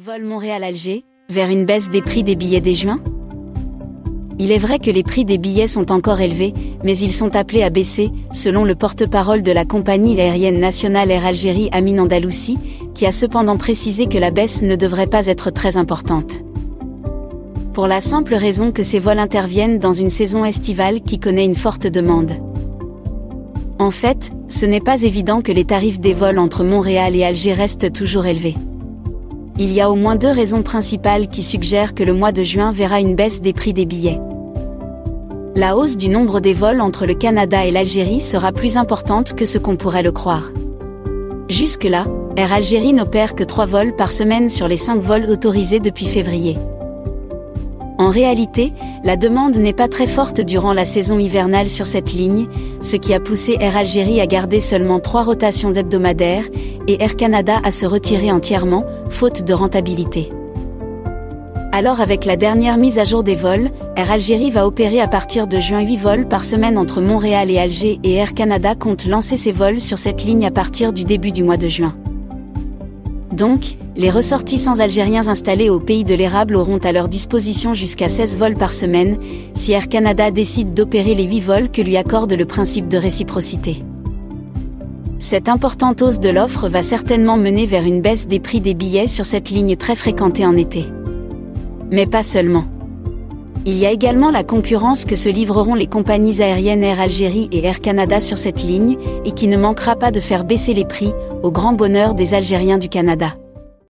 Vol Montréal-Alger, vers une baisse des prix des billets dès juin? Il est vrai que les prix des billets sont encore élevés, mais ils sont appelés à baisser, selon le porte-parole de la compagnie aérienne nationale Air Algérie Amin Andalousi, qui a cependant précisé que la baisse ne devrait pas être très importante. Pour la simple raison que ces vols interviennent dans une saison estivale qui connaît une forte demande. En fait, ce n'est pas évident que les tarifs des vols entre Montréal et Alger restent toujours élevés il y a au moins deux raisons principales qui suggèrent que le mois de juin verra une baisse des prix des billets. La hausse du nombre des vols entre le Canada et l'Algérie sera plus importante que ce qu'on pourrait le croire. Jusque-là, Air Algérie n'opère que trois vols par semaine sur les cinq vols autorisés depuis février. En réalité, la demande n'est pas très forte durant la saison hivernale sur cette ligne, ce qui a poussé Air Algérie à garder seulement trois rotations hebdomadaires et Air Canada à se retirer entièrement, faute de rentabilité. Alors avec la dernière mise à jour des vols, Air Algérie va opérer à partir de juin 8 vols par semaine entre Montréal et Alger et Air Canada compte lancer ses vols sur cette ligne à partir du début du mois de juin. Donc, les ressortissants algériens installés au pays de l'érable auront à leur disposition jusqu'à 16 vols par semaine, si Air Canada décide d'opérer les 8 vols que lui accorde le principe de réciprocité. Cette importante hausse de l'offre va certainement mener vers une baisse des prix des billets sur cette ligne très fréquentée en été. Mais pas seulement. Il y a également la concurrence que se livreront les compagnies aériennes Air Algérie et Air Canada sur cette ligne, et qui ne manquera pas de faire baisser les prix, au grand bonheur des Algériens du Canada.